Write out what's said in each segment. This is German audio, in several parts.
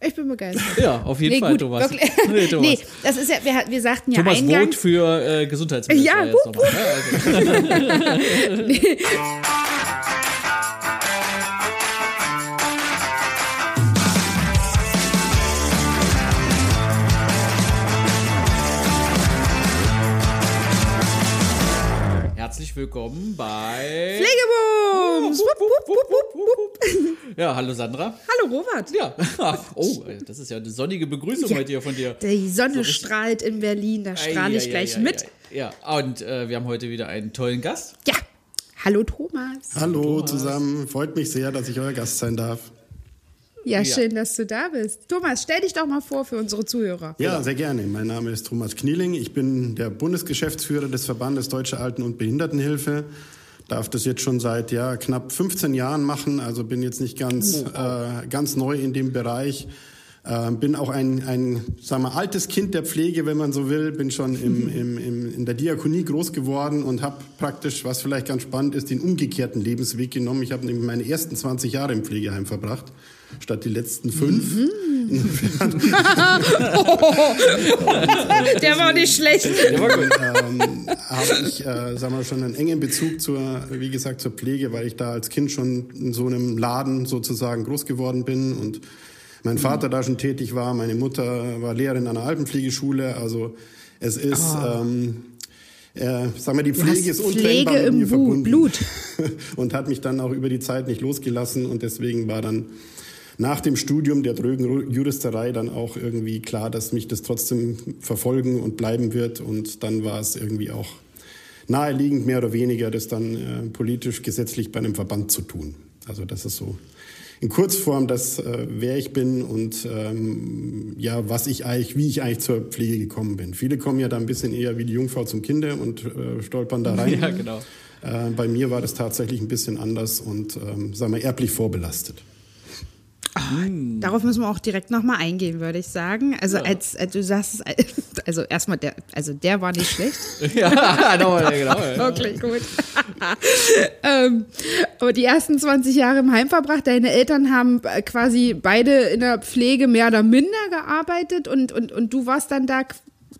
Ich bin begeistert. Ja, auf jeden Nee, Fall, gut, Thomas. Nee, Thomas. nee, das ist ja, wir, wir sagten ja Thomas eingangs. Vogt für äh, Gesundheitsminister. Ja, jetzt wup, willkommen bei. Pflegebums! Wupp, wupp, wupp, wupp, wupp. Ja, hallo Sandra. Hallo Robert. Ja, oh, das ist ja eine sonnige Begrüßung Ja. heute hier von dir. Die Sonne So strahlt in Berlin, da strahle ich ei, gleich ei, ei, mit. Ja, und äh, wir haben heute wieder einen tollen Gast. Ja. Hallo Thomas. Hallo zusammen, freut mich sehr, dass ich euer Gast sein darf. Ja, schön, dass du da bist. Thomas, stell dich doch mal vor für unsere Zuhörer. Ja, sehr gerne. Mein Name ist Thomas Knieling. Ich bin der Bundesgeschäftsführer des Verbandes Deutsche Alten- und Behindertenhilfe. Darf das jetzt schon seit ja, knapp 15 Jahren machen, also bin jetzt nicht ganz, äh, ganz neu in dem Bereich. Äh, bin auch ein, ein sagen wir, altes Kind der Pflege, wenn man so will. Bin schon im, im, im, in der Diakonie groß geworden und habe praktisch, was vielleicht ganz spannend ist, den umgekehrten Lebensweg genommen. Ich habe nämlich meine ersten 20 Jahre im Pflegeheim verbracht, statt die letzten fünf. Insofern Der war nicht schlecht. ähm, habe ich, äh, sagen wir schon, einen engen Bezug zur, wie gesagt, zur Pflege, weil ich da als Kind schon in so einem Laden sozusagen groß geworden bin und mein Vater da schon tätig war, meine Mutter war Lehrerin an einer Alpenpflegeschule. Also es ist, ähm, äh, sagen wir, die Pflege ist Pflege untrennbar mit im mir Bu- verbunden. Blut. und hat mich dann auch über die Zeit nicht losgelassen und deswegen war dann nach dem Studium der drögen Juristerei dann auch irgendwie klar, dass mich das trotzdem verfolgen und bleiben wird. Und dann war es irgendwie auch naheliegend, mehr oder weniger, das dann äh, politisch, gesetzlich bei einem Verband zu tun. Also das ist so in Kurzform das, äh, wer ich bin und ähm, ja, was ich eigentlich, wie ich eigentlich zur Pflege gekommen bin. Viele kommen ja da ein bisschen eher wie die Jungfrau zum Kinde und äh, stolpern da rein. Ja, genau. Äh, bei mir war das tatsächlich ein bisschen anders und, ähm, sagen wir, erblich vorbelastet. Darauf müssen wir auch direkt nochmal eingehen, würde ich sagen. Also als, als du sagst, also erstmal der, also der war nicht schlecht. Ja, genau, ja, genau. Ja. Wirklich gut. ähm, aber die ersten 20 Jahre im Heim verbracht, deine Eltern haben äh, quasi beide in der Pflege mehr oder minder gearbeitet und, und, und du warst dann da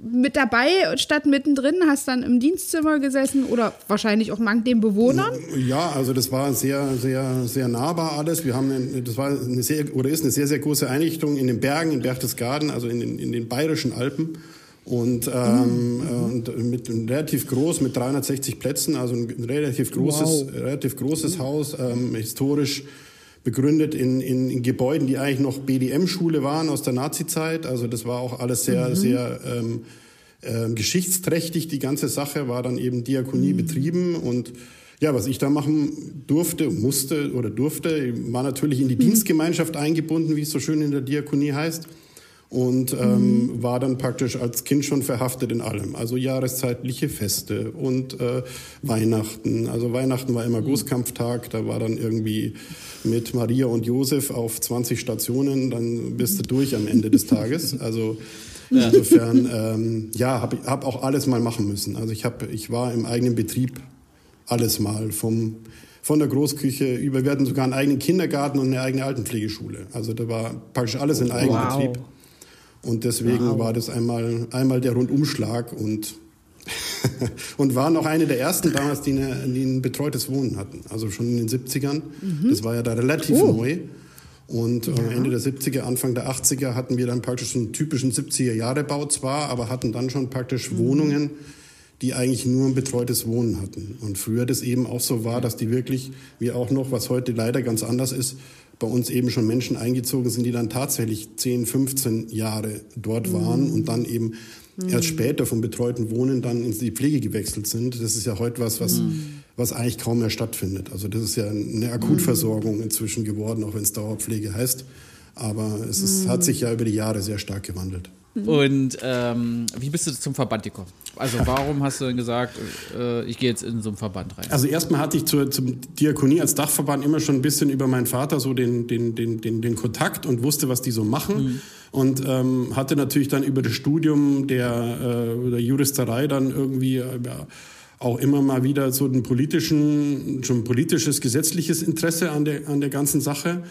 mit dabei statt mittendrin, hast dann im Dienstzimmer gesessen oder wahrscheinlich auch mank den Bewohnern. Ja, also das war sehr, sehr, sehr nahbar alles. Wir haben, eine, das war eine sehr, oder ist eine sehr, sehr große Einrichtung in den Bergen, in Berchtesgaden, also in den, in den bayerischen Alpen. Und, ähm, äh, und mit relativ groß, mit 360 Plätzen, also ein relativ großes, relativ großes Haus, ähm, historisch begründet in, in, in Gebäuden, die eigentlich noch BDM-Schule waren aus der Nazi-Zeit. Also das war auch alles sehr, sehr ähm, ähm, geschichtsträchtig. Die ganze Sache war dann eben Diakonie betrieben und ja, was ich da machen durfte, musste oder durfte, war natürlich in die Dienstgemeinschaft eingebunden, wie es so schön in der Diakonie heißt. Und ähm, war dann praktisch als Kind schon verhaftet in allem. Also jahreszeitliche Feste und äh, Weihnachten. Also Weihnachten war immer Großkampftag. Da war dann irgendwie mit Maria und Josef auf 20 Stationen. Dann bist du durch am Ende des Tages. Also insofern, ähm, ja, habe hab auch alles mal machen müssen. Also ich, hab, ich war im eigenen Betrieb alles mal. Vom, von der Großküche über, wir hatten sogar einen eigenen Kindergarten und eine eigene Altenpflegeschule. Also da war praktisch alles in Eigenbetrieb. Und deswegen war das einmal, einmal der Rundumschlag und, und war noch eine der ersten damals, die, eine, die ein betreutes Wohnen hatten. Also schon in den 70ern. Das war ja da relativ neu. Und äh, Ende der 70er, Anfang der 80er hatten wir dann praktisch einen typischen 70er-Jahre-Bau zwar, aber hatten dann schon praktisch Wohnungen, die eigentlich nur ein betreutes Wohnen hatten. Und früher das eben auch so war, dass die wirklich, wie auch noch, was heute leider ganz anders ist, bei uns eben schon Menschen eingezogen sind, die dann tatsächlich 10, 15 Jahre dort waren und dann eben erst später vom betreuten Wohnen dann in die Pflege gewechselt sind. Das ist ja heute was, was, was eigentlich kaum mehr stattfindet. Also das ist ja eine Akutversorgung inzwischen geworden, auch wenn es Dauerpflege heißt. Aber es ist, hat sich ja über die Jahre sehr stark gewandelt. Und ähm, wie bist du zum Verband gekommen? Also warum hast du denn gesagt, äh, ich gehe jetzt in so einen Verband rein? Also erstmal hatte ich zur, zum Diakonie als Dachverband immer schon ein bisschen über meinen Vater so den, den, den, den, den Kontakt und wusste, was die so machen. Mhm. Und ähm, hatte natürlich dann über das Studium der, äh, der Juristerei dann irgendwie äh, ja, auch immer mal wieder so ein politischen, schon politisches, gesetzliches Interesse an der, an der ganzen Sache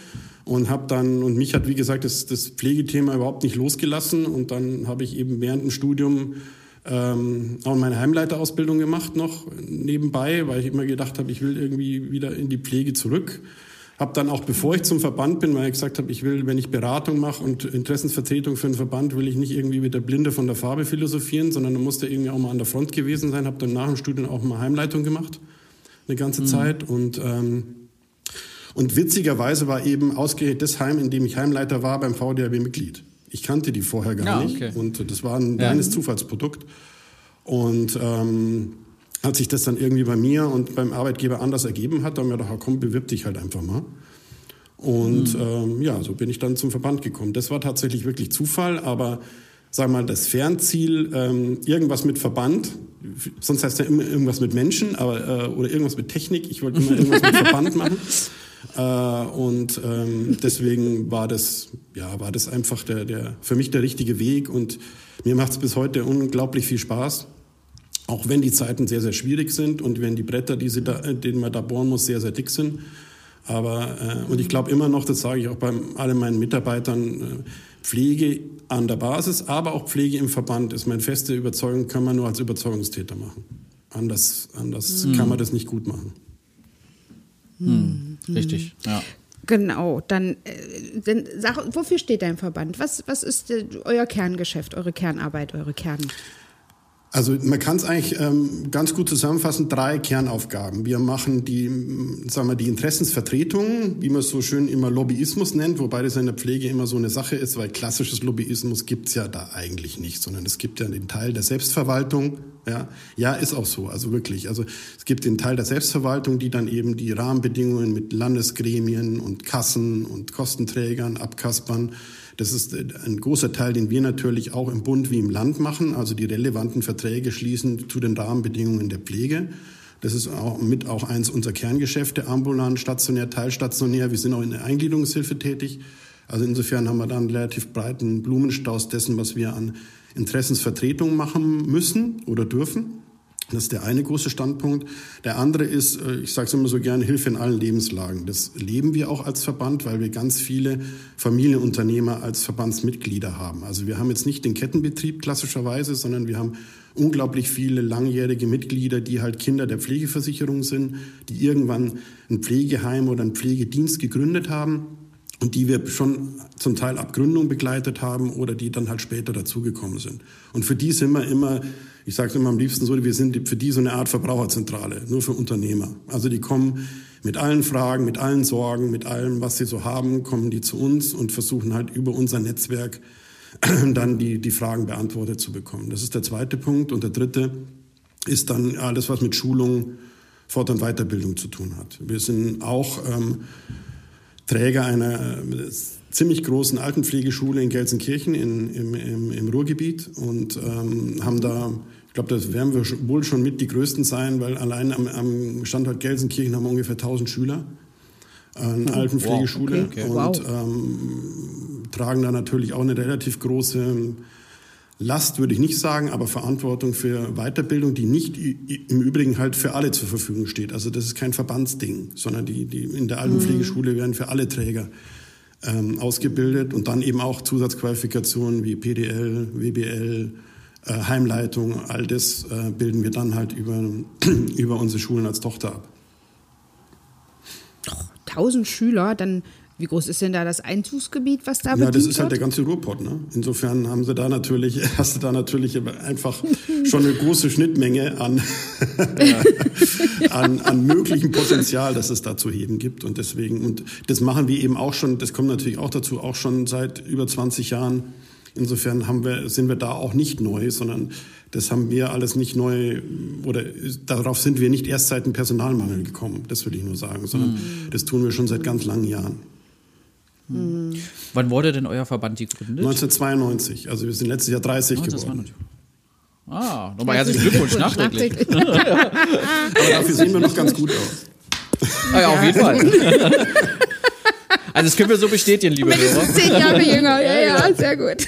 und habe dann und mich hat wie gesagt das, das Pflegethema überhaupt nicht losgelassen und dann habe ich eben während dem Studium ähm, auch meine Heimleiterausbildung gemacht noch nebenbei, weil ich immer gedacht habe, ich will irgendwie wieder in die Pflege zurück. Habe dann auch, bevor ich zum Verband bin, weil ich gesagt habe, ich will, wenn ich Beratung mache und Interessensvertretung für einen Verband, will ich nicht irgendwie mit der Blinde von der Farbe philosophieren, sondern da musste irgendwie auch mal an der Front gewesen sein. Habe dann nach dem Studium auch mal Heimleitung gemacht, eine ganze mhm. Zeit. Und, ähm, und witzigerweise war eben ausgerechnet das Heim, in dem ich Heimleiter war, beim VDAB Mitglied. Ich kannte die vorher gar ja, nicht okay. und das war ein reines ja. Zufallsprodukt. Und ähm, als sich das dann irgendwie bei mir und beim Arbeitgeber anders ergeben hat, dann haben wir gedacht, komm, bewirb dich halt einfach mal. Und mhm. ähm, ja, so bin ich dann zum Verband gekommen. Das war tatsächlich wirklich Zufall, aber sag mal, das Fernziel, ähm, irgendwas mit Verband, sonst heißt ja immer irgendwas mit Menschen, aber äh, oder irgendwas mit Technik. Ich wollte immer irgendwas mit Verband machen. Äh, und ähm, deswegen war das, ja, war das einfach der, der, für mich der richtige Weg. Und mir macht es bis heute unglaublich viel Spaß. Auch wenn die Zeiten sehr, sehr schwierig sind und wenn die Bretter, die sie da, denen man da bohren muss, sehr, sehr dick sind. Aber, äh, und ich glaube immer noch, das sage ich auch bei allen meinen Mitarbeitern, äh, Pflege an der Basis, aber auch Pflege im Verband ist meine feste Überzeugung, kann man nur als Überzeugungstäter machen. Anders, anders mhm. kann man das nicht gut machen. Mhm. Richtig, ja. Genau, dann, äh, dann sag, wofür steht dein Verband? Was, was ist äh, euer Kerngeschäft, eure Kernarbeit, eure Kern? Also man kann es eigentlich ähm, ganz gut zusammenfassen, drei Kernaufgaben. Wir machen die, sagen wir, die Interessensvertretung, wie man es so schön immer Lobbyismus nennt, wobei das in der Pflege immer so eine Sache ist, weil klassisches Lobbyismus gibt's ja da eigentlich nicht, sondern es gibt ja den Teil der Selbstverwaltung. Ja, ja, ist auch so, also wirklich. Also es gibt den Teil der Selbstverwaltung, die dann eben die Rahmenbedingungen mit Landesgremien und Kassen und Kostenträgern abkaspern das ist äh, ein großer Teil, den wir natürlich auch im Bund wie im Land machen, also die relevanten Verträge schließen zu den Rahmenbedingungen der Pflege. Das ist auch mit auch eins unserer Kerngeschäfte, ambulant, stationär, teilstationär. Wir sind auch in der Eingliederungshilfe tätig. Also insofern haben wir da einen relativ breiten Blumenstaus dessen, was wir an Interessensvertretung machen müssen oder dürfen. Das ist der eine große Standpunkt. Der andere ist, äh, ich sage es immer so gerne, Hilfe in allen Lebenslagen. Das leben wir auch als Verband, weil wir ganz viele Familienunternehmer als Verbandsmitglieder haben. Also wir haben jetzt nicht den Kettenbetrieb klassischerweise, sondern wir haben unglaublich viele langjährige Mitglieder, die halt Kinder der Pflegeversicherung sind, die irgendwann ein Pflegeheim oder einen Pflegedienst gegründet haben und die wir schon zum Teil ab Gründung begleitet haben oder die dann halt später dazugekommen sind. Und für die sind wir immer ich sage es immer am liebsten so, wir sind für die so eine Art Verbraucherzentrale, nur für Unternehmer. Also die kommen mit allen Fragen, mit allen Sorgen, mit allem, was sie so haben, kommen die zu uns und versuchen halt über unser Netzwerk dann die, die Fragen beantwortet zu bekommen. Das ist der zweite Punkt. Und der dritte ist dann alles, was mit Schulung, Fort- und Weiterbildung zu tun hat. Wir sind auch ähm, Träger einer äh, ziemlich großen Altenpflegeschule in Gelsenkirchen in, im, im, im Ruhrgebiet und ähm, haben da glaube, das werden wir wohl schon mit die größten sein, weil allein am, am Standort Gelsenkirchen haben wir ungefähr 1000 Schüler an oh, Altenpflegeschule wow, okay, okay. und wow. ähm, tragen da natürlich auch eine relativ große Last, würde ich nicht sagen, aber Verantwortung für Weiterbildung, die nicht im Übrigen halt für alle zur Verfügung steht. Also das ist kein Verbandsding, sondern die, die in der Altenpflegeschule werden für alle Träger ähm, ausgebildet und dann eben auch Zusatzqualifikationen wie PDL, WBL, äh, Heimleitung, all das äh, bilden wir dann halt über, über unsere Schulen als Tochter ab. Oh, 1000 Schüler, dann wie groß ist denn da das Einzugsgebiet, was da Ja, das ist halt der ganze Ruhrpott. Ne? Insofern haben sie da natürlich, hast du da natürlich einfach schon eine große Schnittmenge an, an, an möglichem Potenzial, das es da zu heben gibt. Und deswegen, und das machen wir eben auch schon, das kommt natürlich auch dazu, auch schon seit über 20 Jahren Insofern haben wir, sind wir da auch nicht neu, sondern das haben wir alles nicht neu oder darauf sind wir nicht erst seit dem Personalmangel gekommen, das will ich nur sagen, sondern mhm. das tun wir schon seit ganz langen Jahren. Mhm. Wann wurde denn euer Verband gegründet? 1992, also wir sind letztes Jahr 30 geworden. Ah, nochmal herzlichen Glückwunsch, nachträglich. Aber dafür sehen wir noch ganz gut aus. Ah, ja, auf jeden Fall. Also das können wir so bestätigen, liebe Hörer. zehn Jahre jünger, ja, ja, sehr gut.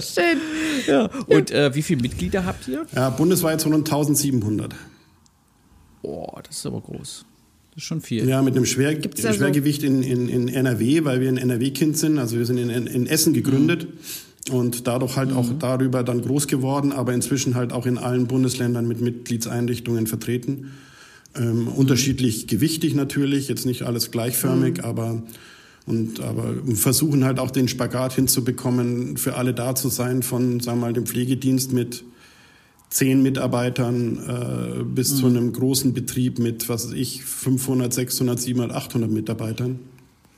Schön. Ja. Und äh, wie viele Mitglieder habt ihr? Ja, bundesweit so rund 1700. Boah, das ist aber groß. Das ist schon viel. Ja, mit einem Schwer Schwergewicht so? in, in, in NRW, weil wir ein NRW-Kind sind. Also wir sind in, in Essen gegründet mhm. und dadurch halt mhm. auch darüber dann groß geworden, aber inzwischen halt auch in allen Bundesländern mit Mitgliedseinrichtungen vertreten. Ähm, unterschiedlich gewichtig natürlich, jetzt nicht alles gleichförmig, mhm. aber und aber versuchen halt auch den Spagat hinzubekommen, für alle da zu sein, von sagen wir mal dem Pflegedienst mit zehn Mitarbeitern äh, bis mhm. zu einem großen Betrieb mit, was weiß ich, 500, 600, 700, 800 Mitarbeitern.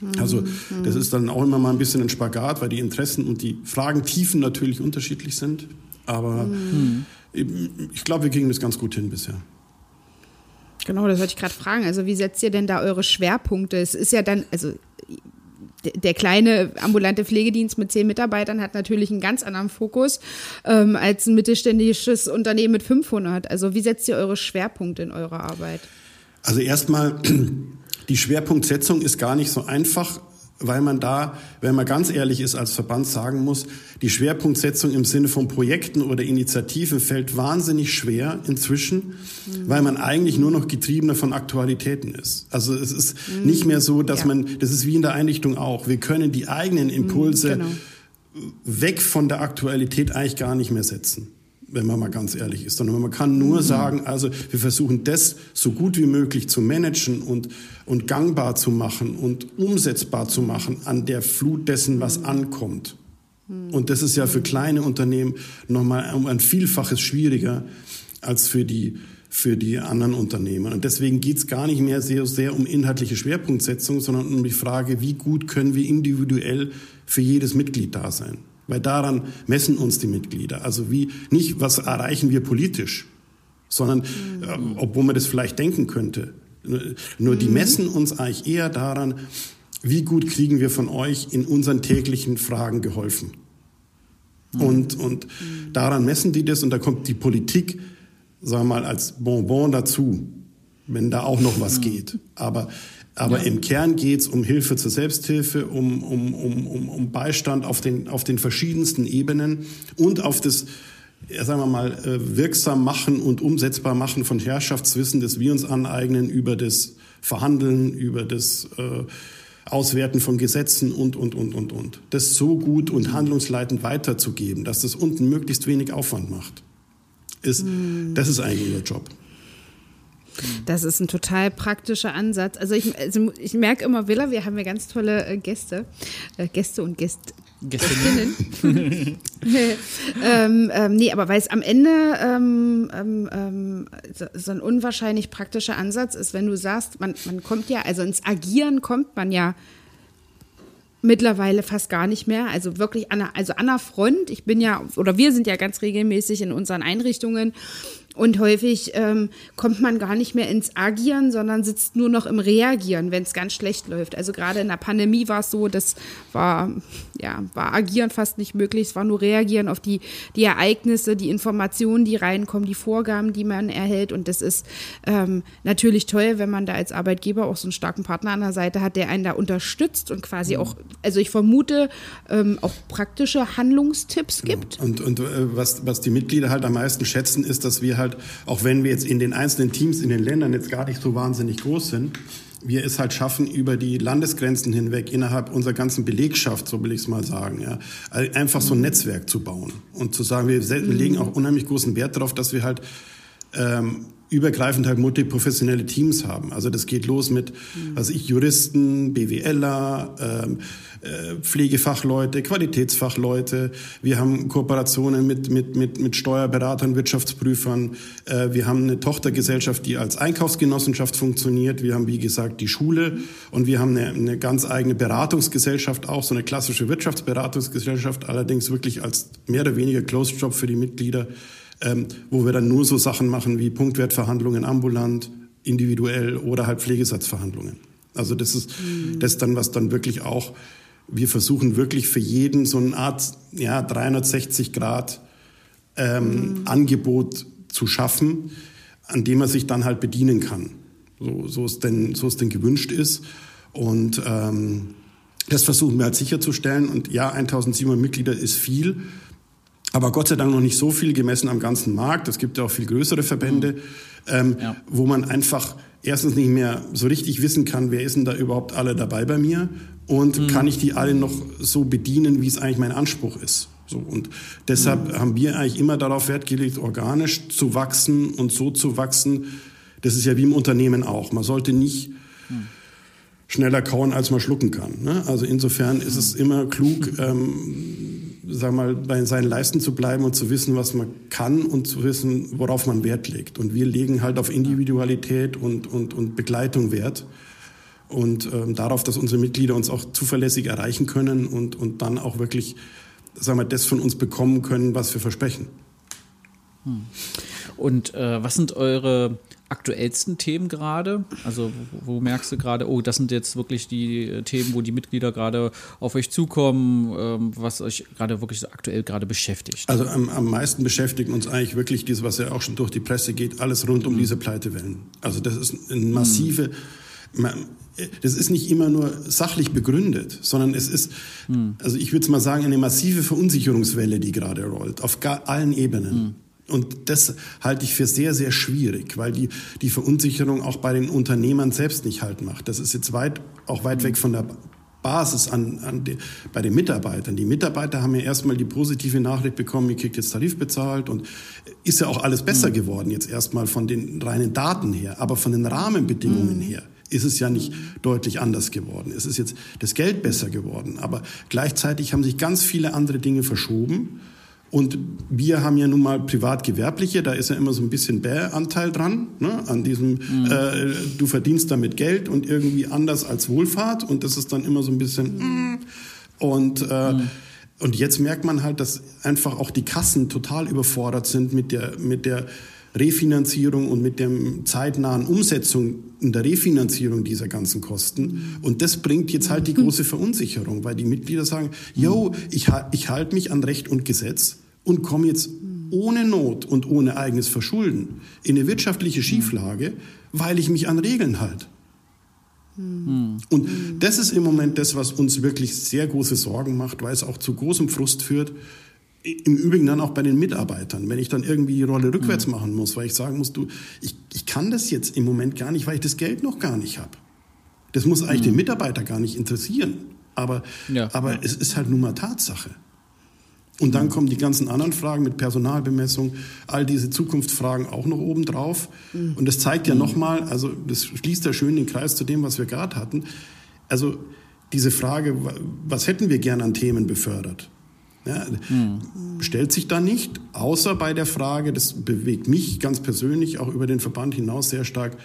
Mhm. Also das ist dann auch immer mal ein bisschen ein Spagat, weil die Interessen und die Fragentiefen natürlich unterschiedlich sind. Aber mhm. ich glaube, wir kriegen das ganz gut hin bisher. Genau, das wollte ich gerade fragen. Also wie setzt ihr denn da eure Schwerpunkte? Es ist ja dann, also der kleine ambulante Pflegedienst mit zehn Mitarbeitern hat natürlich einen ganz anderen Fokus ähm, als ein mittelständisches Unternehmen mit 500. Also wie setzt ihr eure Schwerpunkte in eurer Arbeit? Also erstmal, die Schwerpunktsetzung ist gar nicht so einfach weil man da, wenn man ganz ehrlich ist, als Verband sagen muss, die Schwerpunktsetzung im Sinne von Projekten oder Initiativen fällt wahnsinnig schwer inzwischen, mhm. weil man eigentlich nur noch getriebener von Aktualitäten ist. Also es ist mhm. nicht mehr so, dass ja. man, das ist wie in der Einrichtung auch, wir können die eigenen Impulse mhm, genau. weg von der Aktualität eigentlich gar nicht mehr setzen wenn man mal ganz ehrlich ist, sondern man kann nur mhm. sagen, also wir versuchen das so gut wie möglich zu managen und, und gangbar zu machen und umsetzbar zu machen an der Flut dessen, was mhm. ankommt. Mhm. Und das ist ja für kleine Unternehmen nochmal um ein Vielfaches schwieriger als für die, für die anderen Unternehmen. Und deswegen geht es gar nicht mehr sehr, sehr um inhaltliche Schwerpunktsetzung, sondern um die Frage, wie gut können wir individuell für jedes Mitglied da sein. Weil daran messen uns die Mitglieder. Also wie, nicht, was erreichen wir politisch, sondern, äh, obwohl man das vielleicht denken könnte. Nur die mhm. messen uns eigentlich eher daran, wie gut kriegen wir von euch in unseren täglichen Fragen geholfen. Mhm. Und, und daran messen die das und da kommt die Politik, sagen wir mal, als Bonbon dazu, wenn da auch noch was geht. Aber aber ja. im Kern geht's um Hilfe zur Selbsthilfe, um, um, um, um, um Beistand auf den, auf den verschiedensten Ebenen und auf das, sagen wir mal, äh, wirksam machen und umsetzbar machen von Herrschaftswissen, das wir uns aneignen über das Verhandeln, über das äh, Auswerten von Gesetzen und, und, und, und, und. Das so gut und handlungsleitend weiterzugeben, dass das unten möglichst wenig Aufwand macht, ist, mhm. das ist eigentlich unser Job. Das ist ein total praktischer Ansatz. Also ich, also ich merke immer, Villa, wir haben ja ganz tolle äh, Gäste, äh, Gäste und Gäste. Gästinnen. ähm, ähm, nee, aber weil es am Ende ähm, ähm, ähm, so, so, ein unwahrscheinlich praktischer Ansatz ist, wenn du sagst, man, man kommt ja, also ins Agieren kommt man ja mittlerweile fast gar nicht mehr. Also wirklich an der, also an der Front. Ich bin ja, oder wir sind ja ganz regelmäßig in unseren Einrichtungen und häufig ähm, kommt man gar nicht mehr ins Agieren, sondern sitzt nur noch im Reagieren, wenn es ganz schlecht läuft. Also gerade in der Pandemie war es so, das war, ja, war Agieren fast nicht möglich. Es war nur Reagieren auf die, die Ereignisse, die Informationen, die reinkommen, die Vorgaben, die man erhält. Und das ist ähm, natürlich toll, wenn man da als Arbeitgeber auch so einen starken Partner an der Seite hat, der einen da unterstützt und quasi mhm. auch, also ich vermute, ähm, auch praktische Handlungstipps gibt. Und, und äh, was, was die Mitglieder halt am meisten schätzen, ist, dass wir halt halt, auch wenn wir jetzt in den einzelnen Teams in den Ländern jetzt gar nicht so wahnsinnig groß sind, wir es halt schaffen, über die Landesgrenzen hinweg innerhalb unserer ganzen Belegschaft, so will ich es mal sagen, ja, einfach so ein Netzwerk zu bauen und zu sagen, wir, legen auch unheimlich großen Wert darauf, dass wir halt ähm, übergreifend halt multiprofessionelle Teams haben. Also das geht los mit, also ich Juristen, BWLer, ähm, äh, Pflegefachleute, Qualitätsfachleute. Wir haben Kooperationen mit, mit, mit, mit Steuerberatern, Wirtschaftsprüfern. Äh, wir haben eine Tochtergesellschaft, die als Einkaufsgenossenschaft funktioniert. Wir haben, wie gesagt, die Schule und wir haben eine, eine ganz eigene Beratungsgesellschaft, auch so eine klassische Wirtschaftsberatungsgesellschaft, allerdings wirklich als mehr oder weniger Closed Job für die Mitglieder ähm, wo wir dann nur so Sachen machen wie Punktwertverhandlungen ambulant, individuell oder halt Pflegesatzverhandlungen. Also das ist mhm. das dann, was dann wirklich auch, wir versuchen wirklich für jeden so eine Art ja, 360 Grad ähm, mhm. Angebot zu schaffen, an dem er sich dann halt bedienen kann. So, so, es, denn, so es denn gewünscht ist. Und ähm, das versuchen wir halt sicherzustellen. Und ja, 1700 Mitglieder ist viel. Aber Gott sei Dank noch nicht so viel gemessen am ganzen Markt. Es gibt ja auch viel größere Verbände, mhm. ähm, ja. wo man einfach erstens nicht mehr so richtig wissen kann, wer ist denn da überhaupt alle dabei bei mir und mhm. kann ich die alle noch so bedienen, wie es eigentlich mein Anspruch ist. So, und deshalb mhm. haben wir eigentlich immer darauf Wert gelegt, organisch zu wachsen und so zu wachsen. Das ist ja wie im Unternehmen auch. Man sollte nicht mhm. schneller kauen, als man schlucken kann. Ne? Also insofern ist es immer klug, ähm, sag mal, bei seinen Leisten zu bleiben und zu wissen, was man kann und zu wissen, worauf man Wert legt. Und wir legen halt auf Individualität und, und, und Begleitung Wert und ähm, darauf, dass unsere Mitglieder uns auch zuverlässig erreichen können und, und dann auch wirklich, sagen wir, das von uns bekommen können, was wir versprechen. Hm. Und äh, was sind eure aktuellsten Themen gerade? Also wo, wo merkst du gerade, oh, das sind jetzt wirklich die äh, Themen, wo die Mitglieder gerade auf euch zukommen, ähm, was euch gerade wirklich so aktuell gerade beschäftigt? Also am, am meisten beschäftigt uns eigentlich wirklich dieses, was ja auch schon durch die Presse geht, alles rund um mhm. diese Pleitewellen. Also das ist eine massive... Mhm. Das ist nicht immer nur sachlich begründet, sondern es ist, mhm. also ich würde mal sagen, eine massive Verunsicherungswelle, die gerade rollt, auf allen Ebenen. Und das halte ich für sehr, sehr schwierig, weil die, die Verunsicherung auch bei den Unternehmern selbst nicht halt macht. Das ist jetzt weit, auch weit weg von der Basis an, an die, bei den Mitarbeitern. Die Mitarbeiter haben ja erstmal die positive Nachricht bekommen, ihr kriegt jetzt Tarif bezahlt und ist ja auch alles besser mhm. geworden, jetzt erstmal von den reinen Daten her, aber von den Rahmenbedingungen mhm. her ist es ja nicht deutlich anders geworden. Es ist jetzt das Geld besser geworden, aber gleichzeitig haben sich ganz viele andere Dinge verschoben und wir haben ja nun mal Privatgewerbliche, da ist ja immer so ein bisschen Bäh-Anteil dran, ne? an diesem, mhm. äh, du verdienst damit Geld und irgendwie anders als Wohlfahrt und das ist dann immer so ein bisschen, mm. und, äh, mhm. und jetzt merkt man halt, dass einfach auch die Kassen total überfordert sind mit der, mit der Refinanzierung und mit der zeitnahen Umsetzung in der Refinanzierung dieser ganzen Kosten. Und das bringt jetzt halt die große Verunsicherung, weil die Mitglieder sagen, yo, ich, ich halte mich an Recht und Gesetz und komme jetzt ohne Not und ohne eigenes Verschulden in eine wirtschaftliche Schieflage, weil ich mich an Regeln halte. Und das ist im Moment das, was uns wirklich sehr große Sorgen macht, weil es auch zu großem Frust führt, im Übrigen dann auch bei den Mitarbeitern, wenn ich dann irgendwie die Rolle rückwärts mhm. machen muss, weil ich sagen muss, du, ich, ich kann das jetzt im Moment gar nicht, weil ich das Geld noch gar nicht habe. Das muss eigentlich mhm. den Mitarbeiter gar nicht interessieren. Aber, ja. aber es ist halt nun mal Tatsache. Und dann mhm. kommen die ganzen anderen Fragen mit Personalbemessung, all diese Zukunftsfragen auch noch oben drauf. Mhm. Und das zeigt ja mhm. nochmal, also das schließt ja schön den Kreis zu dem, was wir gerade hatten. Also diese Frage, was hätten wir gern an Themen befördert? Ja, mhm. Stellt sich da nicht, außer bei der Frage, das bewegt mich ganz persönlich auch über den Verband hinaus sehr stark,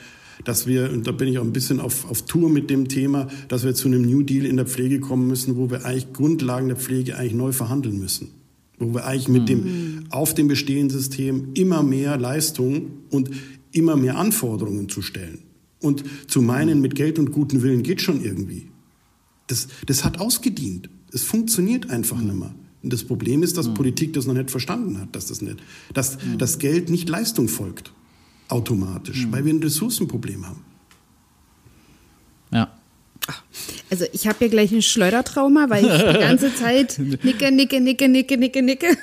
dass wir, und da bin ich auch ein bisschen auf, auf Tour mit dem Thema, dass wir zu einem New Deal in der Pflege kommen müssen, wo wir eigentlich Grundlagen der Pflege eigentlich neu verhandeln müssen. Wo wir eigentlich mit dem, mhm. auf dem bestehenden System immer mehr Leistung und immer mehr Anforderungen zu stellen. Und zu meinen, mit Geld und guten Willen geht schon irgendwie. Das, das hat ausgedient. Es funktioniert einfach nicht mehr. Das Problem ist, dass mhm. Politik das noch nicht verstanden hat, dass das nicht, dass mhm. das Geld nicht Leistung folgt automatisch, mhm. weil wir ein Ressourcenproblem haben. Ja. Also ich habe ja gleich ein Schleudertrauma, weil ich die ganze Zeit nicke, nicke, nicke, nicke, nicke, nicke.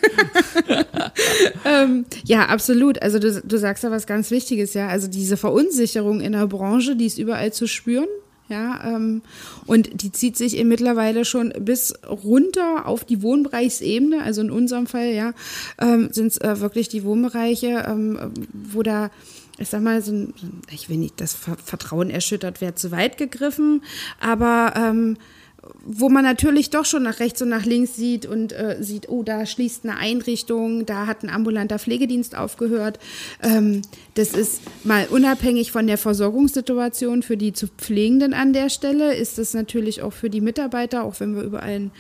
ähm, ja, absolut. Also du, du sagst da was ganz Wichtiges, ja. Also diese Verunsicherung in der Branche, die ist überall zu spüren. Ja, ähm, und die zieht sich eben mittlerweile schon bis runter auf die Wohnbereichsebene. Also in unserem Fall, ja, ähm, sind es äh, wirklich die Wohnbereiche, ähm, wo da ich sag mal, so ein, ich will nicht, das Vertrauen erschüttert wäre zu weit gegriffen, aber ähm, wo man natürlich doch schon nach rechts und nach links sieht und äh, sieht, oh, da schließt eine Einrichtung, da hat ein ambulanter Pflegedienst aufgehört. Ähm, das ist mal unabhängig von der Versorgungssituation für die zu Pflegenden an der Stelle, ist das natürlich auch für die Mitarbeiter, auch wenn wir überall einen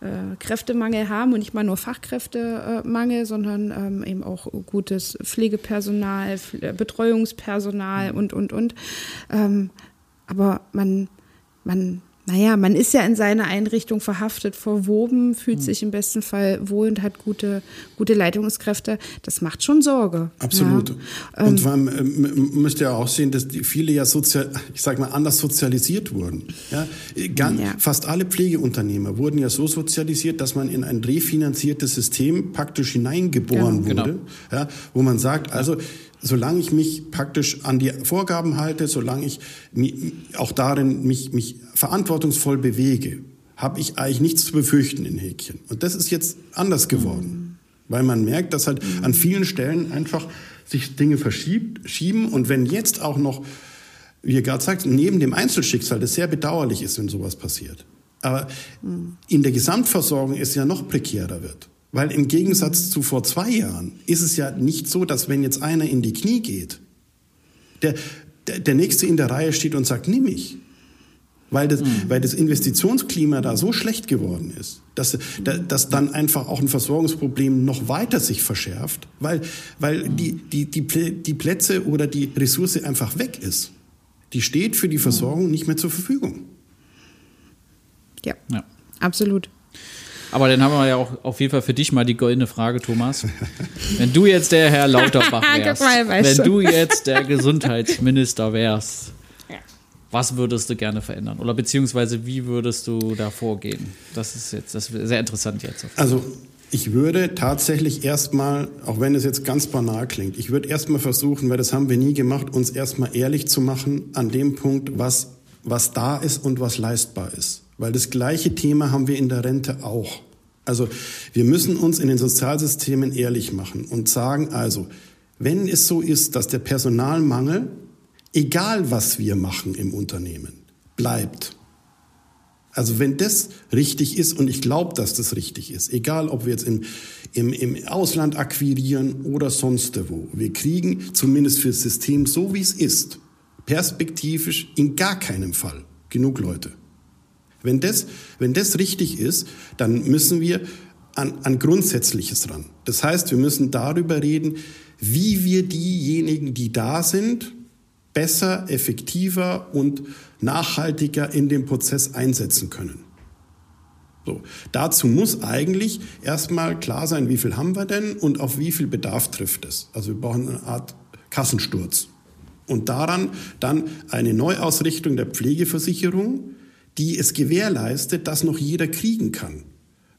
äh, Kräftemangel haben und nicht mal nur Fachkräftemangel, sondern ähm, eben auch gutes Pflegepersonal, Betreuungspersonal und, und, und. Ähm, aber man, man naja, man ist ja in seiner Einrichtung verhaftet, verwoben, fühlt mhm. sich im besten Fall wohl und hat gute, gute Leitungskräfte. Das macht schon Sorge. Absolut. Ja. Und man ähm, müsste ja auch sehen, dass die viele ja sozial, ich sag mal, anders sozialisiert wurden. Ja? Ganz, ja. Fast alle Pflegeunternehmer wurden ja so sozialisiert, dass man in ein refinanziertes System praktisch hineingeboren genau. wurde, genau. ja? wo man sagt, also solange ich mich praktisch an die Vorgaben halte, solange ich auch darin mich, mich verantwortungsvoll bewege, habe ich eigentlich nichts zu befürchten in Häkchen. Und das ist jetzt anders geworden, mhm. weil man merkt, dass halt an vielen Stellen einfach sich Dinge verschiebt, schieben und wenn jetzt auch noch, wie ihr gerade sagt, neben dem Einzelschicksal, das sehr bedauerlich ist, wenn sowas passiert, aber mhm. in der Gesamtversorgung es ja noch prekärer wird. Weil im Gegensatz zu vor zwei Jahren ist es ja nicht so, dass wenn jetzt einer in die Knie geht, der, der, der Nächste in der Reihe steht und sagt, nimm mich. Weil das, mhm. weil das Investitionsklima da so schlecht geworden ist, dass, dass dann einfach auch ein Versorgungsproblem noch weiter sich verschärft, weil, weil die, die, die, die Plätze oder die Ressource einfach weg ist. Die steht für die Versorgung nicht mehr zur Verfügung. Ja, ja. absolut. Aber dann haben wir ja auch auf jeden Fall für dich mal die goldene Frage, Thomas. Wenn du jetzt der Herr Lauterbach wärst, wenn du jetzt der Gesundheitsminister wärst, was würdest du gerne verändern? Oder beziehungsweise wie würdest du da vorgehen? Das ist jetzt das ist sehr interessant jetzt. Also ich würde tatsächlich erstmal, auch wenn es jetzt ganz banal klingt, ich würde erstmal versuchen, weil das haben wir nie gemacht, uns erstmal ehrlich zu machen an dem Punkt, was, was da ist und was leistbar ist. Weil das gleiche Thema haben wir in der Rente auch. Also wir müssen uns in den Sozialsystemen ehrlich machen und sagen also, wenn es so ist, dass der Personalmangel, egal was wir machen im Unternehmen, bleibt. Also wenn das richtig ist, und ich glaube, dass das richtig ist, egal ob wir jetzt im, im, im Ausland akquirieren oder sonst wo, wir kriegen zumindest für das System so wie es ist, perspektivisch in gar keinem Fall genug Leute. Wenn das, wenn das richtig ist, dann müssen wir an, an Grundsätzliches ran. Das heißt, wir müssen darüber reden, wie wir diejenigen, die da sind, besser, effektiver und nachhaltiger in den Prozess einsetzen können. So. Dazu muss eigentlich erstmal klar sein, wie viel haben wir denn und auf wie viel Bedarf trifft es. Also wir brauchen eine Art Kassensturz. Und daran dann eine Neuausrichtung der Pflegeversicherung, die es gewährleistet, dass noch jeder kriegen kann.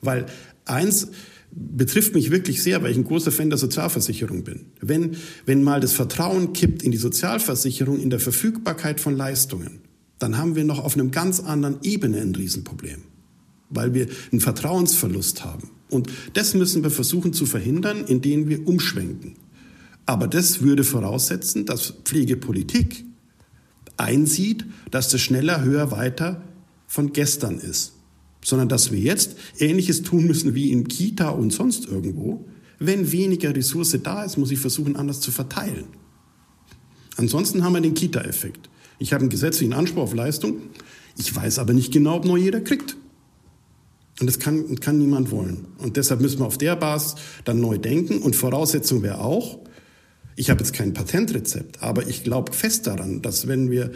Weil eins betrifft mich wirklich sehr, weil ich ein großer Fan der Sozialversicherung bin. Wenn, wenn mal das Vertrauen kippt in die Sozialversicherung, in der Verfügbarkeit von Leistungen, dann haben wir noch auf einem ganz anderen Ebene ein Riesenproblem, weil wir einen Vertrauensverlust haben. Und das müssen wir versuchen zu verhindern, indem wir umschwenken. Aber das würde voraussetzen, dass Pflegepolitik einsieht, dass das schneller, höher, weiter von gestern ist, sondern dass wir jetzt Ähnliches tun müssen wie in Kita und sonst irgendwo. Wenn weniger Ressource da ist, muss ich versuchen, anders zu verteilen. Ansonsten haben wir den Kita-Effekt. Ich habe einen gesetzlichen Anspruch auf Leistung, ich weiß aber nicht genau, ob nur jeder kriegt. Und das kann, kann niemand wollen. Und deshalb müssen wir auf der Basis dann neu denken. Und Voraussetzung wäre auch, ich habe jetzt kein Patentrezept, aber ich glaube fest daran, dass wenn wir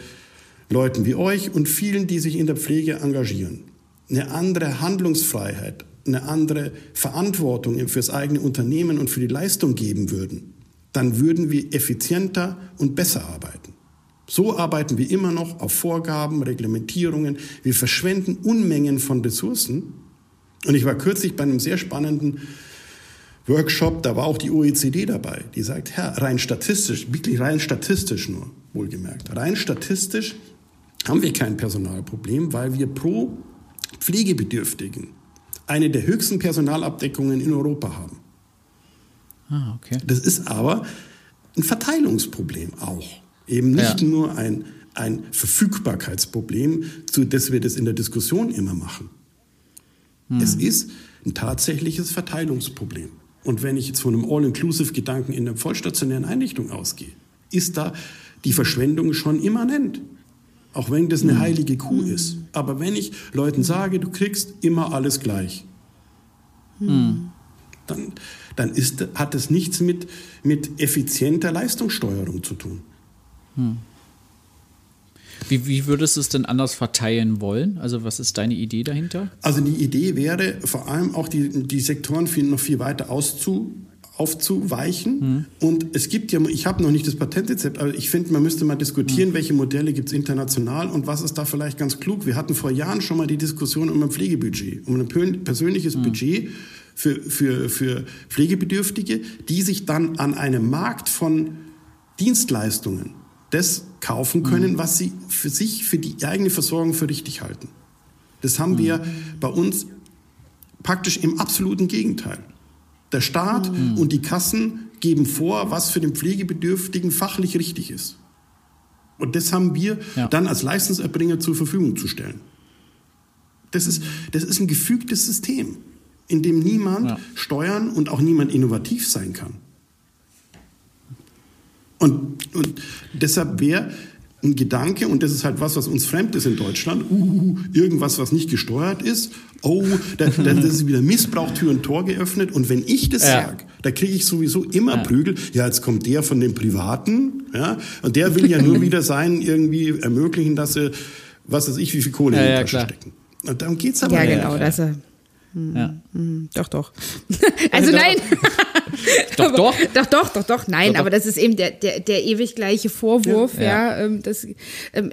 Leuten wie euch und vielen, die sich in der Pflege engagieren, eine andere Handlungsfreiheit, eine andere Verantwortung fürs eigene Unternehmen und für die Leistung geben würden, dann würden wir effizienter und besser arbeiten. So arbeiten wir immer noch auf Vorgaben, Reglementierungen. Wir verschwenden Unmengen von Ressourcen. Und ich war kürzlich bei einem sehr spannenden Workshop, da war auch die OECD dabei, die sagt, Herr, rein statistisch, wirklich rein statistisch nur, wohlgemerkt, rein statistisch haben wir kein Personalproblem, weil wir pro Pflegebedürftigen eine der höchsten Personalabdeckungen in Europa haben. Ah, okay. Das ist aber ein Verteilungsproblem auch. Eben nicht Ja. nur ein, ein Verfügbarkeitsproblem, zu das wir das in der Diskussion immer machen. Es ist ein tatsächliches Verteilungsproblem. Und wenn ich jetzt von einem All-Inclusive-Gedanken in der vollstationären Einrichtung ausgehe, ist da die Verschwendung schon immanent. Auch wenn das eine heilige Kuh ist. Aber wenn ich Leuten sage, du kriegst immer alles gleich, dann, dann ist, hat es nichts mit, mit effizienter Leistungssteuerung zu tun. Wie, wie würdest du es denn anders verteilen wollen? Also was ist deine Idee dahinter? Also die Idee wäre vor allem auch die, die Sektoren viel, noch viel weiter auszu, aufzuweichen. Und es gibt ja, ich habe noch nicht das Patentrezept, aber ich finde, man müsste mal diskutieren, welche Modelle gibt es international und was ist da vielleicht ganz klug. Wir hatten vor Jahren schon mal die Diskussion um ein Pflegebudget, um ein persönliches Budget für, für, für Pflegebedürftige, die sich dann an einem Markt von Dienstleistungen das kaufen können, was sie für sich, für die eigene Versorgung für richtig halten. Das haben wir bei uns praktisch im absoluten Gegenteil. Der Staat und die Kassen geben vor, was für den Pflegebedürftigen fachlich richtig ist. Und das haben wir Ja. dann als Leistungserbringer zur Verfügung zu stellen. Das ist, das ist ein gefügtes System, in dem niemand Ja. steuern und auch niemand innovativ sein kann. Und, und deshalb wäre ein Gedanke, und das ist halt was, was uns fremd ist in Deutschland, uh, irgendwas, was nicht gesteuert ist, oh, da, da das ist wieder Missbrauch, Tür und Tor geöffnet. Und wenn ich das Ja. sage, da kriege ich sowieso immer Prügel. Ja, jetzt kommt der von den Privaten, ja, und der will ja nur wieder sein, irgendwie ermöglichen, dass sie, was weiß ich, wie viel Kohle Ja, in die ja, Tasche klar. stecken. Und darum geht's aber Ja, nicht. genau, das. Äh, Ja. Doch, doch. also nein. Doch, Aber- doch. Doch, doch, doch, doch. Nein, Doch, doch. aber das ist eben der, der, der ewig gleiche Vorwurf, ja. Ja. ähm, das, ähm,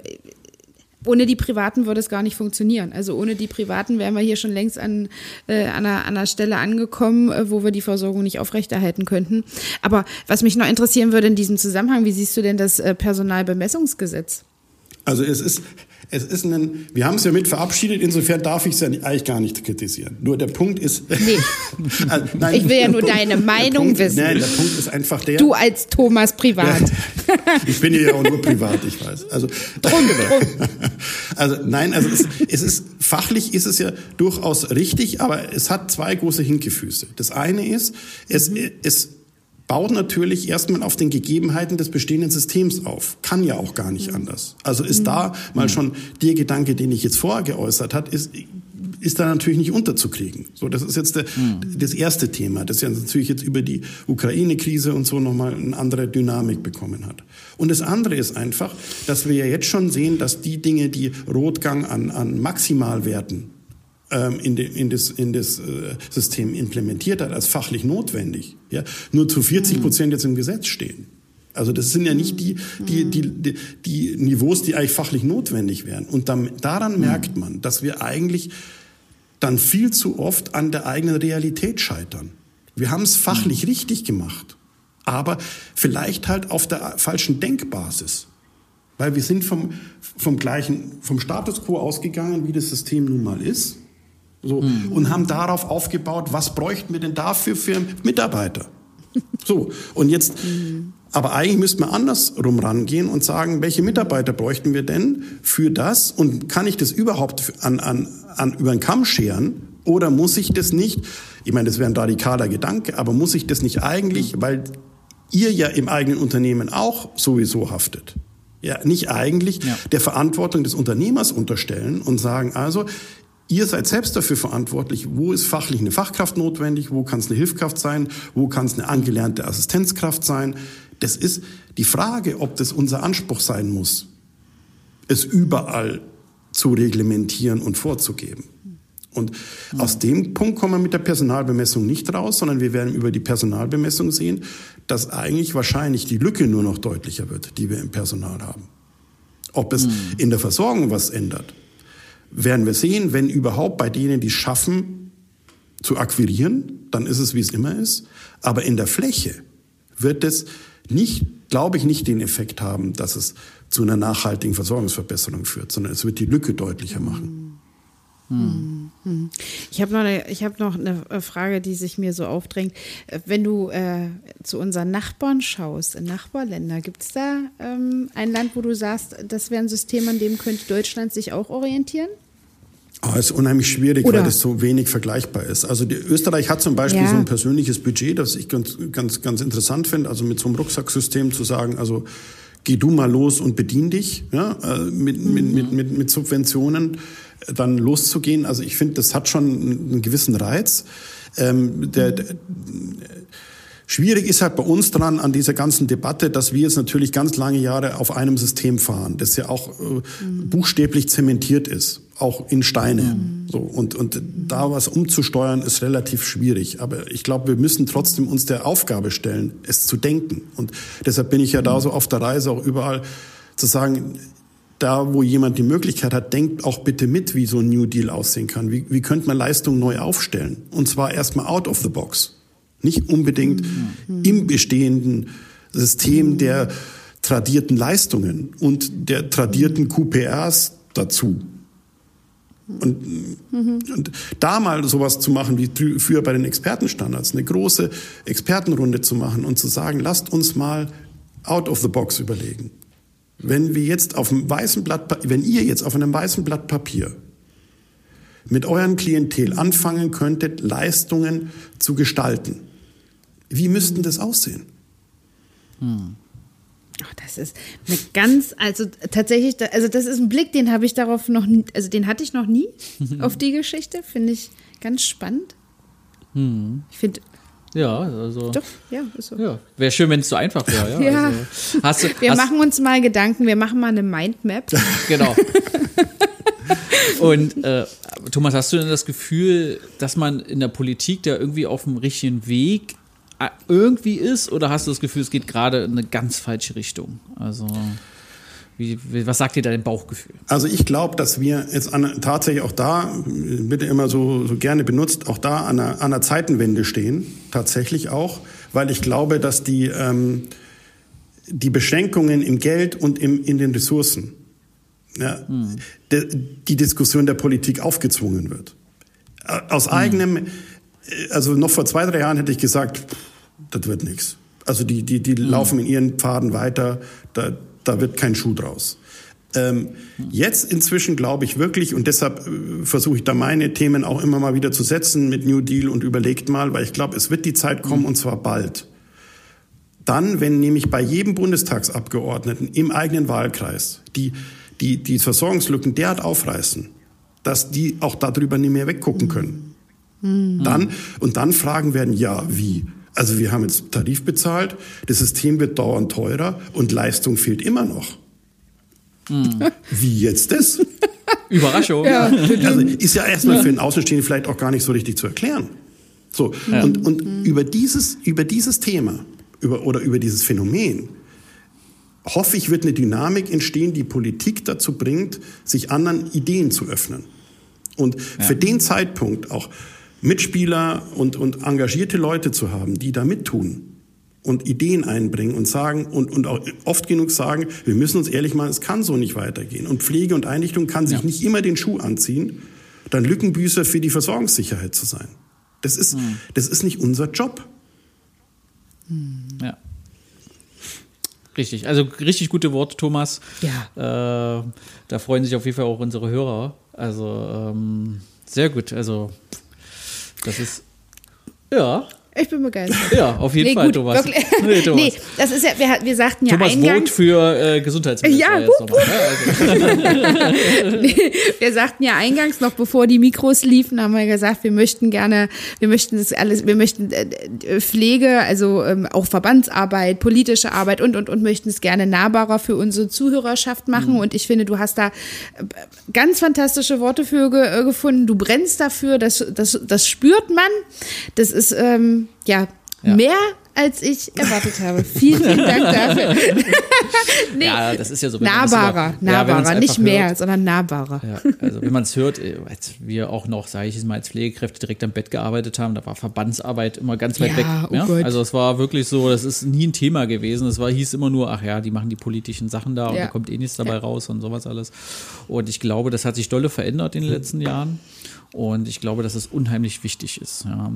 ohne die Privaten würde es gar nicht funktionieren. Also ohne die Privaten wären wir hier schon längst an, äh, an, einer, an einer Stelle angekommen, äh, wo wir die Versorgung nicht aufrechterhalten könnten. Aber was mich noch interessieren würde in diesem Zusammenhang, wie siehst du denn das äh, Personalbemessungsgesetz? Also es ist, es ist ein, wir haben es ja mit verabschiedet, insofern darf ich es ja nicht- eigentlich gar nicht kritisieren. Nur der Punkt ist. Nee. Also, nein, Ich will ja nur Punkt- deine Meinung Punkt, wissen. Nein, der Punkt ist einfach der. Du als Thomas Privat. ich bin ja auch nur privat, ich weiß. Also, Drum, drum. also nein, also es, es ist fachlich ist es ja durchaus richtig, aber es hat zwei große Hinkefüße. Das eine ist, es, Mhm. es baut natürlich erstmal auf den Gegebenheiten des bestehenden Systems auf. Kann ja auch gar nicht Mhm. anders. Also ist da mal schon der Gedanke, den ich jetzt vorher geäußert hat, ist ist da natürlich nicht unterzukriegen. So, das ist jetzt der, das erste Thema, das ja natürlich jetzt über die Ukraine-Krise und so nochmal eine andere Dynamik bekommen hat. Und das andere ist einfach, dass wir ja jetzt schon sehen, dass die Dinge, die Rotgang an, an Maximalwerten ähm, in, de, in das, in das äh, System implementiert hat, als fachlich notwendig, ja, nur zu 40 Prozent jetzt im Gesetz stehen. Also das sind ja nicht die, die, die, die, die Niveaus, die eigentlich fachlich notwendig wären. Und dann, daran merkt man, dass wir eigentlich dann viel zu oft an der eigenen Realität scheitern. Wir haben es fachlich richtig gemacht, aber vielleicht halt auf der falschen Denkbasis. Weil wir sind vom, vom gleichen, vom Status quo ausgegangen, wie das System nun mal ist. So, und haben darauf aufgebaut, was bräuchten wir denn dafür für Mitarbeiter? So, und jetzt, aber eigentlich müsste man andersrum rangehen und sagen, welche Mitarbeiter bräuchten wir denn für das? Und kann ich das überhaupt an, an, an, über den Kamm scheren? Oder muss ich das nicht, ich meine, das wäre ein radikaler Gedanke, aber muss ich das nicht eigentlich, weil ihr ja im eigenen Unternehmen auch sowieso haftet, ja, nicht eigentlich Ja. der Verantwortung des Unternehmers unterstellen und sagen, also, Ihr seid selbst dafür verantwortlich, wo ist fachlich eine Fachkraft notwendig, wo kann es eine Hilfskraft sein, wo kann es eine angelernte Assistenzkraft sein. Das ist die Frage, ob das unser Anspruch sein muss, es überall zu reglementieren und vorzugeben. Und aus dem Punkt kommen wir mit der Personalbemessung nicht raus, sondern wir werden über die Personalbemessung sehen, dass eigentlich wahrscheinlich die Lücke nur noch deutlicher wird, die wir im Personal haben. Ob es in der Versorgung was ändert, werden wir sehen, wenn überhaupt bei denen, die schaffen, zu akquirieren, dann ist es, wie es immer ist. Aber in der Fläche wird es nicht, glaube ich, nicht den Effekt haben, dass es zu einer nachhaltigen Versorgungsverbesserung führt, sondern es wird die Lücke deutlicher machen. Ich habe noch, eine, ich hab noch eine äh, Frage, die sich mir so aufdrängt. Äh, Wenn du äh, zu unseren Nachbarn schaust, in Nachbarländer, gibt es da ähm, ein Land, wo du sagst, das wäre ein System, an dem könnte Deutschland sich auch orientieren? Oh, ist unheimlich schwierig, Oder- weil das so wenig vergleichbar ist. Also die, Österreich hat zum Beispiel Ja. so ein persönliches Budget, das ich ganz, ganz, ganz interessant finde. Also mit so einem Rucksacksystem zu sagen, also geh du mal los und bedien dich, ja, äh, mit, mit, mit, mit, mit Subventionen dann loszugehen. Also ich finde, das hat schon einen gewissen Reiz. Ähm, der, der, Schwierig ist halt bei uns dran an dieser ganzen Debatte, dass wir jetzt natürlich ganz lange Jahre auf einem System fahren, das ja auch äh, buchstäblich zementiert ist, auch in Steine. So und und da was umzusteuern ist relativ schwierig. Aber ich glaube, wir müssen trotzdem uns der Aufgabe stellen, es zu denken. Und deshalb bin ich ja da so auf der Reise auch überall zu sagen, da, wo jemand die Möglichkeit hat, denkt auch bitte mit, wie so ein New Deal aussehen kann. Wie, wie könnte man Leistung neu aufstellen? Und zwar erstmal out of the box. Nicht unbedingt im bestehenden System der tradierten Leistungen und der tradierten QPRs dazu. Und, und da mal sowas zu machen wie früher bei den Expertenstandards, eine große Expertenrunde zu machen und zu sagen, lasst uns mal out of the box überlegen. Wenn wir jetzt auf einem weißen Blatt, wenn ihr jetzt auf einem weißen Blatt Papier mit eurem Klientel anfangen könntet, Leistungen zu gestalten, wie müssten das aussehen? Ach, das ist eine ganz, also tatsächlich, also das ist ein Blick, den habe ich darauf noch, nie- also den hatte ich noch nie auf die Geschichte, finde ich ganz spannend. Ich finde, Ja, also. doch, ja, ist so. Ja, wäre schön, wenn es so einfach wäre. Ja. Ja. Also, hast du, Wir hast, machen uns mal Gedanken, wir machen mal eine Mindmap. Genau. Und äh, Thomas, hast du denn das Gefühl, dass man in der Politik da irgendwie auf dem richtigen Weg äh, irgendwie ist? Oder hast du das Gefühl, es geht gerade in eine ganz falsche Richtung? Also, wie, was sagt dir dein Bauchgefühl? Also ich glaube, dass wir jetzt an, tatsächlich auch da, bitte immer so, so gerne benutzt, auch da an einer, an einer Zeitenwende stehen, tatsächlich auch, weil ich glaube, dass die, ähm, die Beschränkungen im Geld und im, in den Ressourcen, ja, de, die Diskussion der Politik aufgezwungen wird. Äh, Aus eigenem, äh, also noch vor zwei, drei Jahren hätte ich gesagt, das wird nichts. Also die, die, die laufen in ihren Pfaden weiter, da, da wird kein Schuh draus. Ähm, jetzt inzwischen glaube ich wirklich, und deshalb äh, versuche ich da meine Themen auch immer mal wieder zu setzen mit New Deal und überlegt mal, weil ich glaube, es wird die Zeit kommen und zwar bald. Dann, wenn nämlich bei jedem Bundestagsabgeordneten im eigenen Wahlkreis die, die, die Versorgungslücken derart aufreißen, dass die auch darüber nicht mehr weggucken können. Dann, und dann Fragen werden, ja, wie? Also wir haben jetzt Tarif bezahlt, das System wird dauernd teurer und Leistung fehlt immer noch. Wie jetzt das? Überraschung. Also ist ja erstmal für den Außenstehenden vielleicht auch gar nicht so richtig zu erklären. So, und, und über, dieses, über dieses Thema über, oder über dieses Phänomen hoffe ich, wird eine Dynamik entstehen, die Politik dazu bringt, sich anderen Ideen zu öffnen. Und für den Zeitpunkt auch Mitspieler und, und engagierte Leute zu haben, die da mittun und Ideen einbringen und sagen und, und auch oft genug sagen, wir müssen uns ehrlich machen, es kann so nicht weitergehen. Und Pflege und Einrichtung kann sich Ja. nicht immer den Schuh anziehen, dann Lückenbüßer für die Versorgungssicherheit zu sein. Das ist, das ist nicht unser Job. Ja. Richtig, also richtig gute Worte, Thomas. Ja. Äh, da freuen sich auf jeden Fall auch unsere Hörer. Also ähm, sehr gut. Also das ist ja, Ich bin begeistert. ja, auf jeden Nee, Fall, gut, Thomas. Nee, Thomas. Nee, das ist ja, wir, wir sagten ja Thomas eingangs. Vogt für äh, Gesundheitsminister. Ja, nochmal, ne? also, Wir sagten ja eingangs noch, bevor die Mikros liefen, haben wir gesagt, wir möchten gerne, wir möchten das alles, wir möchten äh, äh, Pflege, also ähm, auch Verbandsarbeit, politische Arbeit und und und möchten es gerne nahbarer für unsere Zuhörerschaft machen. Und ich finde, du hast da äh, ganz fantastische Worte für ge äh, gefunden. Du brennst dafür, das, das, das spürt man. Das ist ähm, ja, Ja. mehr als ich erwartet habe. Vielen, vielen Dank dafür. nee, ja, das ist ja so. nahbarer, über- ja, nahbarer, nicht einfach mehr, hört. sondern nahbarer. Ja, also wenn man es hört, äh, als wir auch noch, sage ich es mal, als Pflegekräfte direkt am Bett gearbeitet haben, da war Verbandsarbeit immer ganz weit Ja, weg. oh ja? Gott. Also es war wirklich so, das ist nie ein Thema gewesen. Es war, hieß immer nur, ach ja, die machen die politischen Sachen da und Ja. da kommt eh nichts dabei raus und sowas alles. Und ich glaube, das hat sich dolle verändert in den letzten Jahren. Und ich glaube, dass es unheimlich wichtig ist. Ja.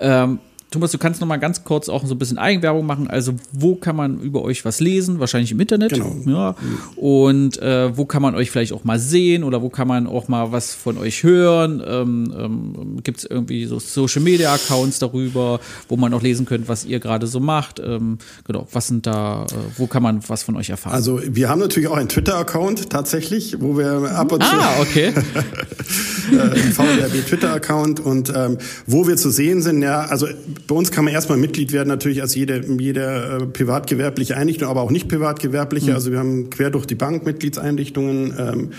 Ähm, Thomas, du kannst noch mal ganz kurz auch so ein bisschen Eigenwerbung machen. Also, wo kann man über euch was lesen? Wahrscheinlich im Internet. Genau. Ja. Und äh, wo kann man euch vielleicht auch mal sehen oder wo kann man auch mal was von euch hören? Ähm, ähm, Gibt es irgendwie so Social Media Accounts darüber, wo man auch lesen könnte, was ihr gerade so macht? Ähm, genau, was sind da, äh, wo kann man was von euch erfahren? Also wir haben natürlich auch einen Twitter-Account tatsächlich, wo wir ab und zu ah, okay. äh, VDRB Twitter-Account und ähm, wo wir zu sehen sind, ja, also bei uns kann man erstmal Mitglied werden, natürlich als jede, jede äh, privatgewerbliche Einrichtung, aber auch nicht privatgewerbliche. Also wir haben quer durch die Bank Mitgliedseinrichtungen ähm,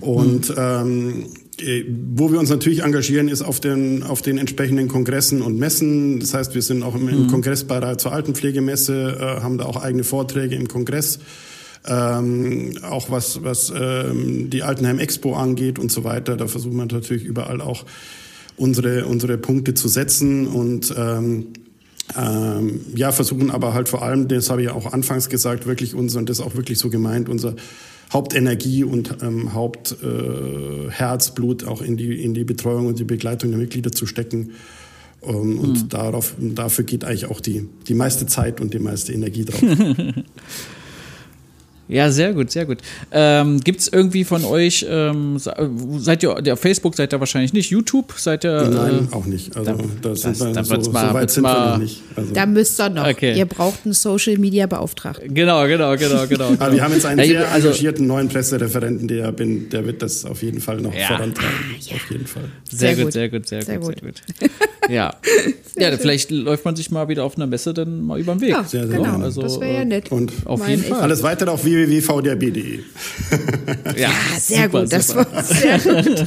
und ähm, äh, wo wir uns natürlich engagieren, ist auf den, auf den entsprechenden Kongressen und Messen. Das heißt, wir sind auch im, im Kongressbeirat zur Altenpflegemesse, äh, haben da auch eigene Vorträge im Kongress. Ähm, auch was, was ähm, die Altenheim Expo angeht und so weiter. Da versuchen wir natürlich überall auch unsere, unsere Punkte zu setzen und ähm, ähm, ja, versuchen aber halt vor allem, das habe ich ja auch anfangs gesagt, wirklich unser, und das ist auch wirklich so gemeint, unser Hauptenergie und ähm, Hauptherzblut äh, auch in die, in die Betreuung und die Begleitung der Mitglieder zu stecken. Ähm, und darauf, dafür geht eigentlich auch die, die meiste Zeit und die meiste Energie drauf. Ja, sehr gut, sehr gut. Ähm, Gibt es irgendwie von euch, ähm, se- seid ihr, der Facebook seid ihr wahrscheinlich nicht, YouTube seid ihr? Nein, äh, auch nicht. Also da- das- wir, da so, so weit wird's sind wir mal- noch nicht. Also, Da müsst ihr noch. Okay. Ihr braucht einen Social Media Beauftragten. Genau, genau, genau, genau. aber wir haben jetzt einen Ja, sehr also- engagierten neuen Pressereferenten, der, bin, der wird das auf jeden Fall noch Ja. vorantreiben. Auf jeden Fall. Sehr, Sehr gut, gut. sehr gut, sehr, Sehr gut, sehr gut. Ja, ja vielleicht läuft man sich mal wieder auf einer Messe dann mal über den Weg. Ja, Sehr, sehr genau. Also, das wäre ja äh, nett. Und Auf jeden. Fall. alles weitere auf www.vdrb.de. Ja, sehr super, gut, das super. war sehr gut.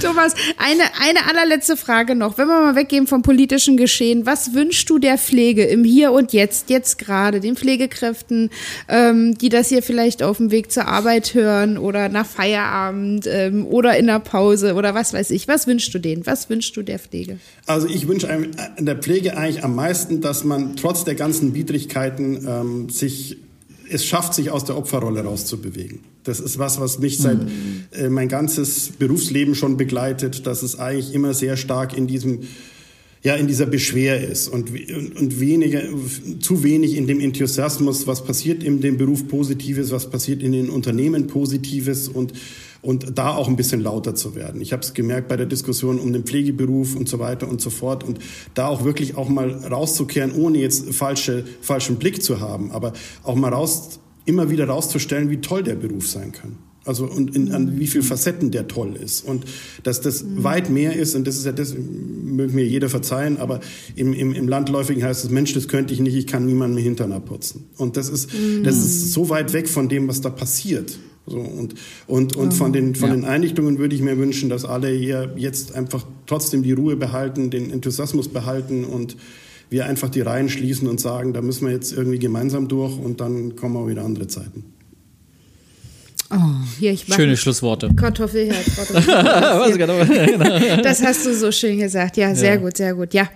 Thomas, eine, eine allerletzte Frage noch. Wenn wir mal weggehen vom politischen Geschehen, was wünschst du der Pflege im Hier und Jetzt, jetzt gerade, den Pflegekräften, ähm, die das hier vielleicht auf dem Weg zur Arbeit hören oder nach Feierabend ähm, oder in der Pause oder was weiß ich. Was wünschst du denen? Was wünschst du der Pflege? Also ich wünsche äh, der Pflege eigentlich am meisten, dass man trotz der ganzen Widrigkeiten ähm, sich es schafft, sich aus der Opferrolle rauszubewegen. Das ist was, was mich seit äh, mein ganzes Berufsleben schon begleitet, dass es eigentlich immer sehr stark in diesem ja, in dieser Beschwer ist und, und, und weniger, zu wenig in dem Enthusiasmus, was passiert in dem Beruf Positives, was passiert in den Unternehmen Positives und, und da auch ein bisschen lauter zu werden. Ich habe es gemerkt bei der Diskussion um den Pflegeberuf und so weiter und so fort und da auch wirklich auch mal rauszukehren, ohne jetzt falsche, falschen Blick zu haben, aber auch mal raus, immer wieder rauszustellen, wie toll der Beruf sein kann. Also und in, an wie viel Facetten der toll ist und dass das weit mehr ist und das ist ja das mögen mir jeder verzeihen, aber im, im, im Landläufigen heißt es Mensch, das könnte ich nicht, ich kann niemanden mehr Hintern abputzen und das ist das ist so weit weg von dem, was da passiert. So und und und von den von Ja. den Einrichtungen würde ich mir wünschen, dass alle hier jetzt einfach trotzdem die Ruhe behalten, den Enthusiasmus behalten und wir einfach die Reihen schließen und sagen, da müssen wir jetzt irgendwie gemeinsam durch und dann kommen auch wieder andere Zeiten. Oh, hier, ich mach Schöne Schlussworte. Kartoffelherz. Warte mal. genau. Das hast du so schön gesagt. Ja, sehr gut, sehr gut. Ja,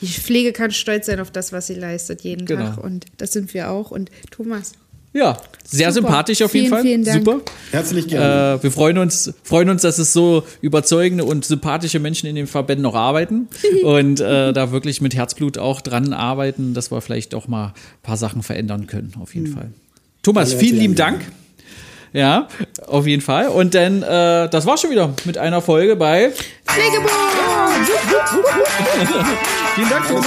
die Pflege kann stolz sein auf das, was sie leistet jeden Genau. Tag. Und das sind wir auch. Und Thomas, Ja, sehr Super. sympathisch auf jeden Vielen, Fall. vielen Dank. Super. Herzlich gerne. Äh, wir freuen uns, freuen uns, dass es so überzeugende und sympathische Menschen in den Verbänden noch arbeiten und äh, da wirklich mit Herzblut auch dran arbeiten, dass wir vielleicht auch mal ein paar Sachen verändern können, auf jeden Fall. Thomas, vielen lieben Dank. Ja, auf jeden Fall. Und dann, äh, das war schon wieder mit einer Folge bei Pflegebund! Vielen Dank, Thomas.